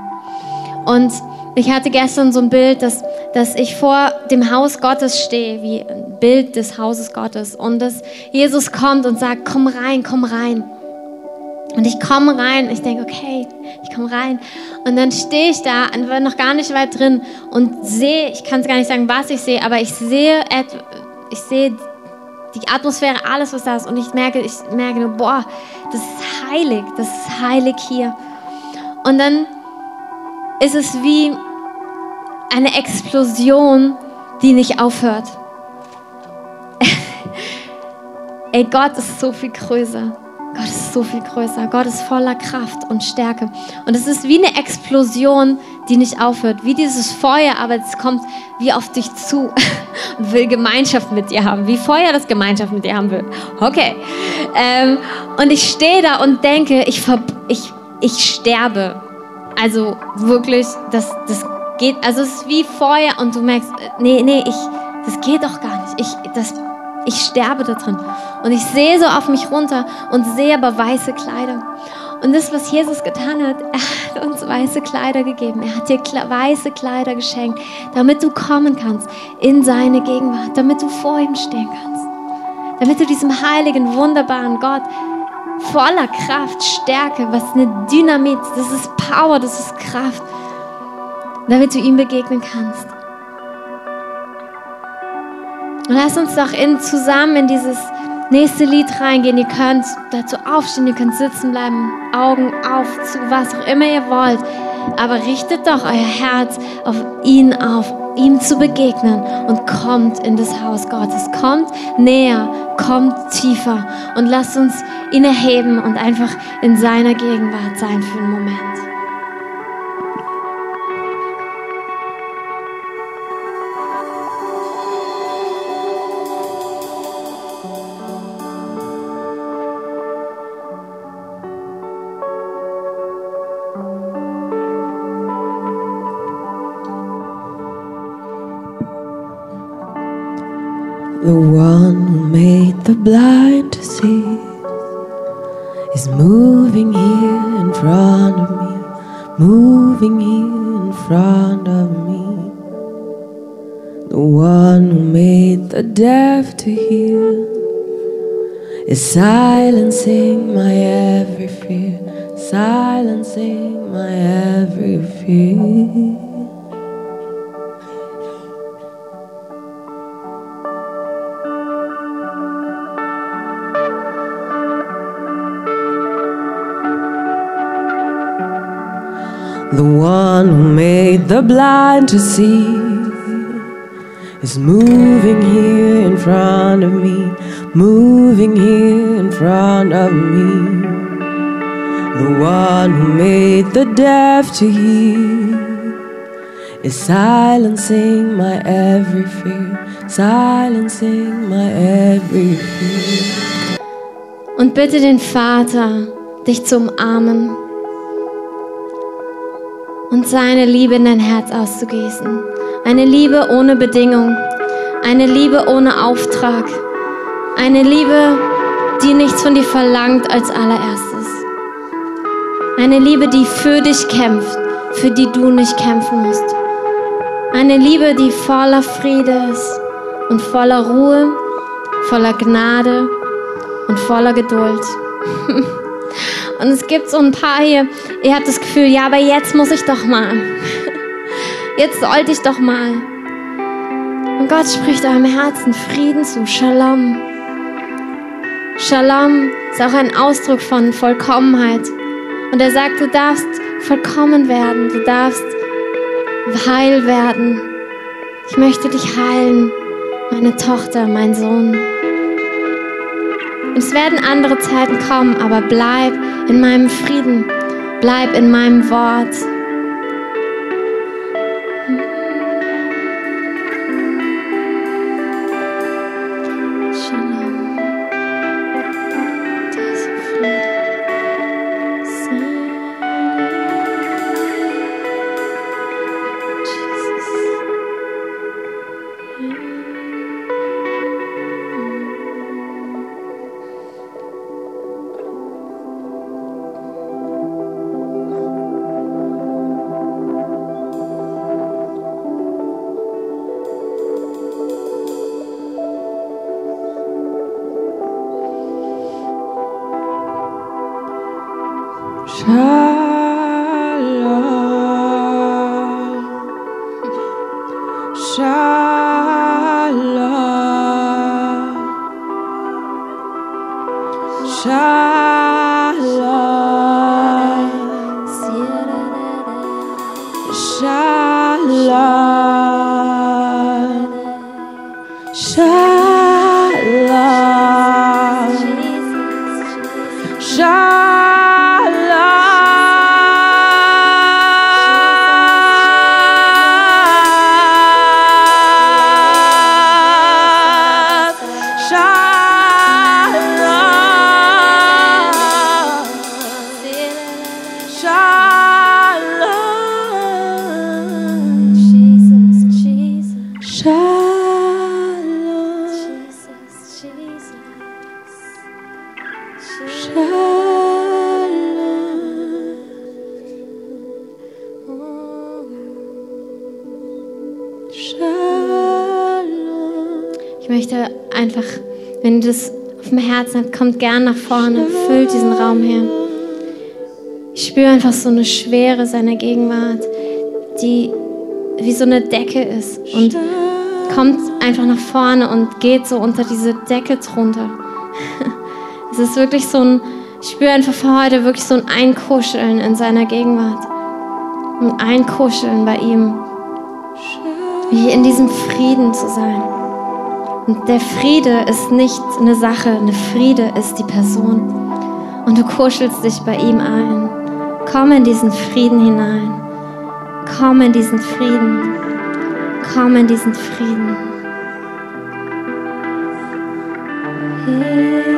Und ich hatte gestern so ein Bild, dass, dass ich vor dem Haus Gottes stehe, wie ein Bild des Hauses Gottes. Und dass Jesus kommt und sagt, komm rein, komm rein. Und ich komme rein, ich denke, okay, ich komme rein. Und dann stehe ich da, noch gar nicht weit drin und sehe, ich kann es gar nicht sagen, was ich sehe, aber ich sehe ich sehe die Atmosphäre, alles, was da ist. Und ich merke, ich merke nur, boah, das ist heilig, das ist heilig hier. Und dann ist es wie eine Explosion, die nicht aufhört. Ey, Gott ist so viel größer. Gott ist so viel größer. Gott ist voller Kraft und Stärke. Und es ist wie eine Explosion, die nicht aufhört. Wie dieses Feuer, aber es kommt wie auf dich zu und will Gemeinschaft mit dir haben. Wie Feuer das Gemeinschaft mit dir haben will. Okay. Ähm, und ich stehe da und denke, ich, ich, ich sterbe. Also wirklich, das, das geht, also es ist wie Feuer und du merkst, nee, nee, ich, das geht doch gar nicht. Ich, das ich sterbe da drin. Und ich sehe so auf mich runter und sehe aber weiße Kleider. Und das, was Jesus getan hat, er hat uns weiße Kleider gegeben. Er hat dir weiße Kleider geschenkt, damit du kommen kannst in seine Gegenwart, damit du vor ihm stehen kannst. Damit du diesem heiligen, wunderbaren Gott voller Kraft, Stärke, was eine Dynamit, das ist Power, das ist Kraft, damit du ihm begegnen kannst. Und lass uns doch in, zusammen in dieses nächste Lied reingehen. Ihr könnt dazu aufstehen, ihr könnt sitzen bleiben, Augen auf, zu was auch immer ihr wollt. Aber richtet doch euer Herz auf ihn auf, ihm zu begegnen und kommt in das Haus Gottes. Kommt näher, kommt tiefer und lasst uns ihn erheben und einfach in seiner Gegenwart sein für einen Moment. The blind to see is moving here in front of me, moving here in front of me. The one who made the deaf to hear is silencing my every fear, silencing my every fear. The one who made the blind to see is moving here in front of me, moving here in front of me. The one who made the deaf to hear is silencing my every fear, silencing my every fear. Und bitte den Vater, dich zu umarmen und seine Liebe in dein Herz auszugießen. Eine Liebe ohne Bedingung, eine Liebe ohne Auftrag, eine Liebe, die nichts von dir verlangt als allererstes. Eine Liebe, die für dich kämpft, für die du nicht kämpfen musst. Eine Liebe, die voller Friede ist und voller Ruhe, voller Gnade und voller Geduld. Und es gibt so ein paar hier, ihr habt das Gefühl, ja, aber jetzt muss ich doch mal. Jetzt sollte ich doch mal. Und Gott spricht eurem Herzen Frieden zu. Shalom. Shalom ist auch ein Ausdruck von Vollkommenheit. Und er sagt, du darfst vollkommen werden. Du darfst heil werden. Ich möchte dich heilen, meine Tochter, mein Sohn. Und es werden andere Zeiten kommen, aber bleib in meinem Frieden, bleib in meinem Wort. Ich möchte einfach, wenn du das auf dem Herzen hast, kommt gern nach vorne, füllt diesen Raum her. Ich spüre einfach so eine Schwere seiner Gegenwart, die wie so eine Decke ist und kommt einfach nach vorne und geht so unter diese Decke drunter. Es ist wirklich so ein, ich spüre einfach für heute wirklich so ein Einkuscheln in seiner Gegenwart. Ein Einkuscheln bei ihm. Wie in diesem Frieden zu sein. Und der Friede ist nicht eine Sache, eine Friede ist die Person. Und du kuschelst dich bei ihm ein. Komm in diesen Frieden hinein. Komm in diesen Frieden. Komm in diesen Frieden. Wir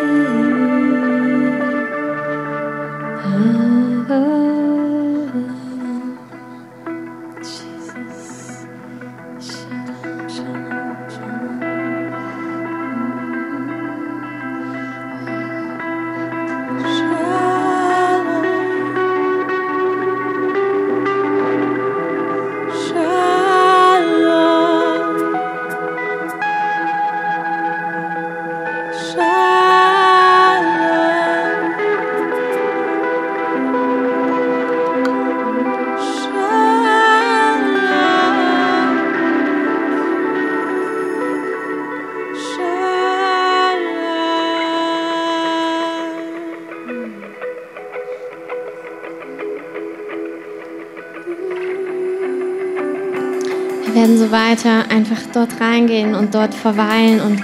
werden so weiter einfach dort reingehen und dort verweilen und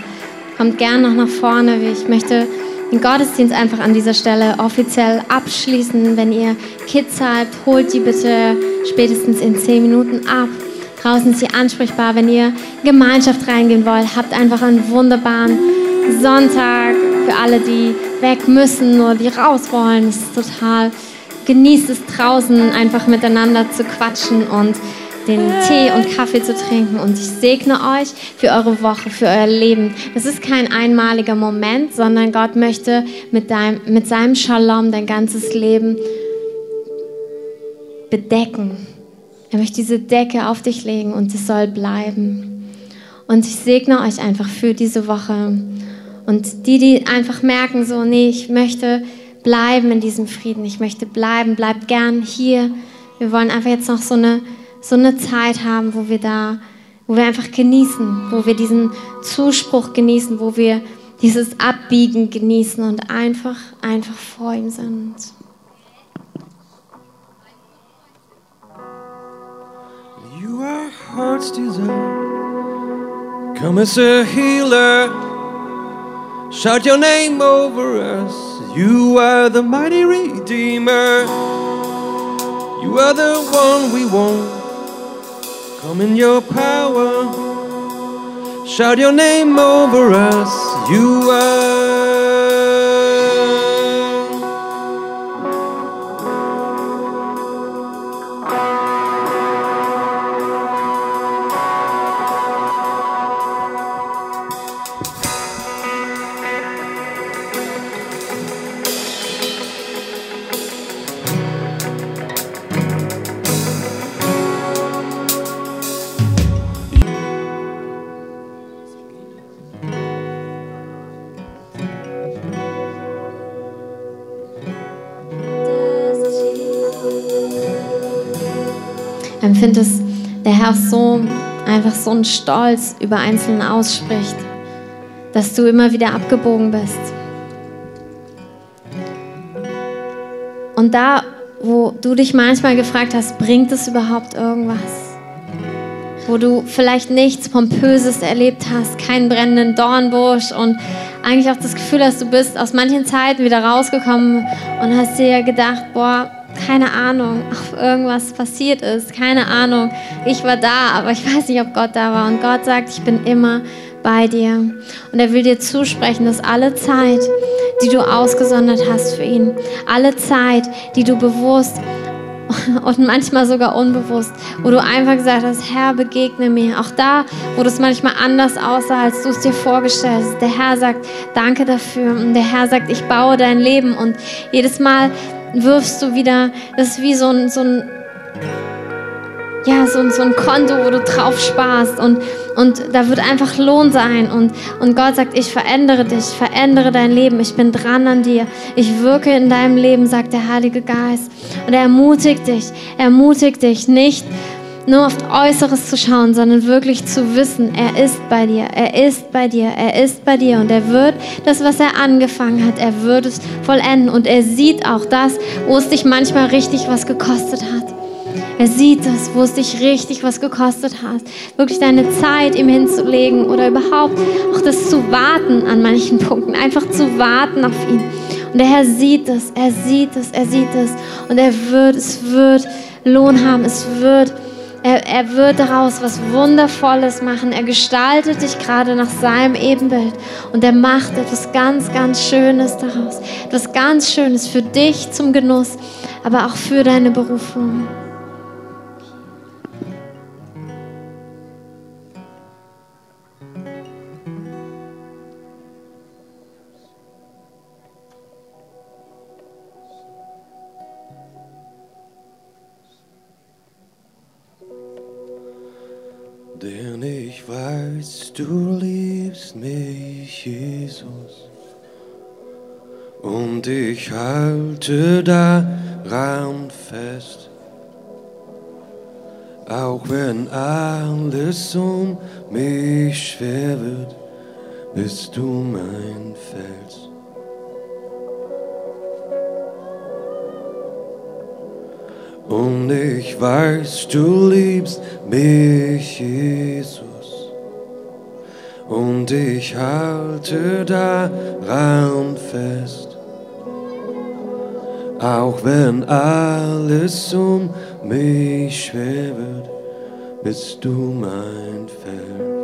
kommt gern noch nach vorne. Ich möchte den Gottesdienst einfach an dieser Stelle offiziell abschließen. Wenn ihr Kids habt, holt die bitte spätestens in zehn Minuten ab. Draußen ist sie ansprechbar. Wenn ihr in Gemeinschaft reingehen wollt, habt einfach einen wunderbaren Sonntag für alle, die weg müssen oder die raus wollen. Es ist total, genießt es draußen einfach miteinander zu quatschen und den Tee und Kaffee zu trinken. Und ich segne euch für eure Woche, für euer Leben. Das ist kein einmaliger Moment, sondern Gott möchte mit, deinem, mit seinem Shalom dein ganzes Leben bedecken. Er möchte diese Decke auf dich legen und es soll bleiben. Und ich segne euch einfach für diese Woche. Und die, die einfach merken, so, nee, ich möchte bleiben in diesem Frieden, ich möchte bleiben, bleibt gern hier. Wir wollen einfach jetzt noch so eine so eine Zeit haben, wo wir da, wo wir einfach genießen, wo wir diesen Zuspruch genießen, wo wir dieses Abbiegen genießen und einfach, einfach vor ihm sind. You are heart's desire. Come as a healer. Shout your name over us. You are the mighty redeemer. You are the one we want. Come in your power. Shout your name over us. You are. Empfinde, dass der Herr so einfach so einen Stolz über Einzelne ausspricht, dass du immer wieder abgebogen bist. Und da, wo du dich manchmal gefragt hast, bringt es überhaupt irgendwas? Wo du vielleicht nichts Pompöses erlebt hast, keinen brennenden Dornbusch und eigentlich auch das Gefühl hast, du bist aus manchen Zeiten wieder rausgekommen und hast dir gedacht, boah, keine Ahnung, ob irgendwas passiert ist, keine Ahnung. Ich war da, aber ich weiß nicht, ob Gott da war. Und Gott sagt, ich bin immer bei dir. Und er will dir zusprechen, dass alle Zeit, die du ausgesondert hast für ihn, alle Zeit, die du bewusst und manchmal sogar unbewusst, wo du einfach gesagt hast, Herr, begegne mir. Auch da, wo das manchmal anders aussah, als du es dir vorgestellt hast. Der Herr sagt, danke dafür. Und der Herr sagt, ich baue dein Leben. Und jedes Mal wirfst du wieder, das ist wie so ein, so ein ja, so, so ein Konto, wo du drauf sparst und, und da wird einfach Lohn sein. Und, und Gott sagt, ich verändere dich, verändere dein Leben, ich bin dran an dir, ich wirke in deinem Leben, sagt der Heilige Geist. Und er ermutigt dich, er ermutigt dich nicht, nur auf Äußeres zu schauen, sondern wirklich zu wissen, er ist bei dir, er ist bei dir, er ist bei dir und er wird das, was er angefangen hat, er wird es vollenden und er sieht auch das, wo es dich manchmal richtig was gekostet hat. Er sieht das, wo es dich richtig was gekostet hat. Wirklich deine Zeit ihm hinzulegen oder überhaupt auch das zu warten an manchen Punkten. Einfach zu warten auf ihn. Und der Herr sieht es, er sieht es, er sieht es. Und er wird, es wird Lohn haben, es wird, er, er wird daraus was Wundervolles machen. Er gestaltet dich gerade nach seinem Ebenbild. Und er macht etwas ganz, ganz Schönes daraus. Etwas ganz Schönes für dich zum Genuss, aber auch für deine Berufung. Weiß, du liebst mich, Jesus. Und ich halte daran fest. Auch wenn alles um mich schwer wird, bist du mein Fels. Und ich weiß, du liebst mich, Jesus. Und ich halte daran fest. Auch wenn alles um mich schwer bist du mein Fels.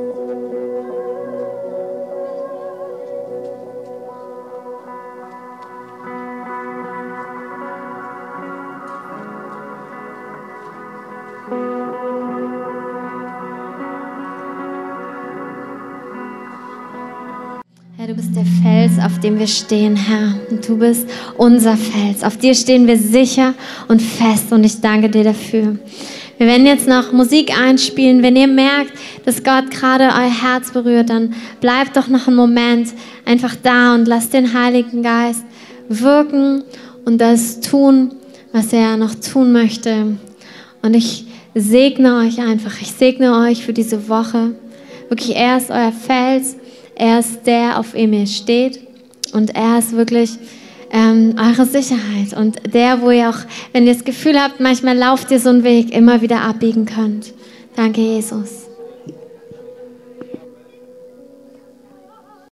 Dem wir stehen, Herr. Und du bist unser Fels. Auf dir stehen wir sicher und fest. Und ich danke dir dafür. Wir werden jetzt noch Musik einspielen. Wenn ihr merkt, dass Gott gerade euer Herz berührt, dann bleibt doch noch einen Moment einfach da und lasst den Heiligen Geist wirken und das tun, was er noch tun möchte. Und ich segne euch einfach. Ich segne euch für diese Woche. Wirklich, er ist euer Fels. Er ist der, auf dem ihr steht. Und er ist wirklich ähm, eure Sicherheit. Und der, wo ihr auch, wenn ihr das Gefühl habt, manchmal lauft ihr so einen Weg, immer wieder abbiegen könnt. Danke, Jesus.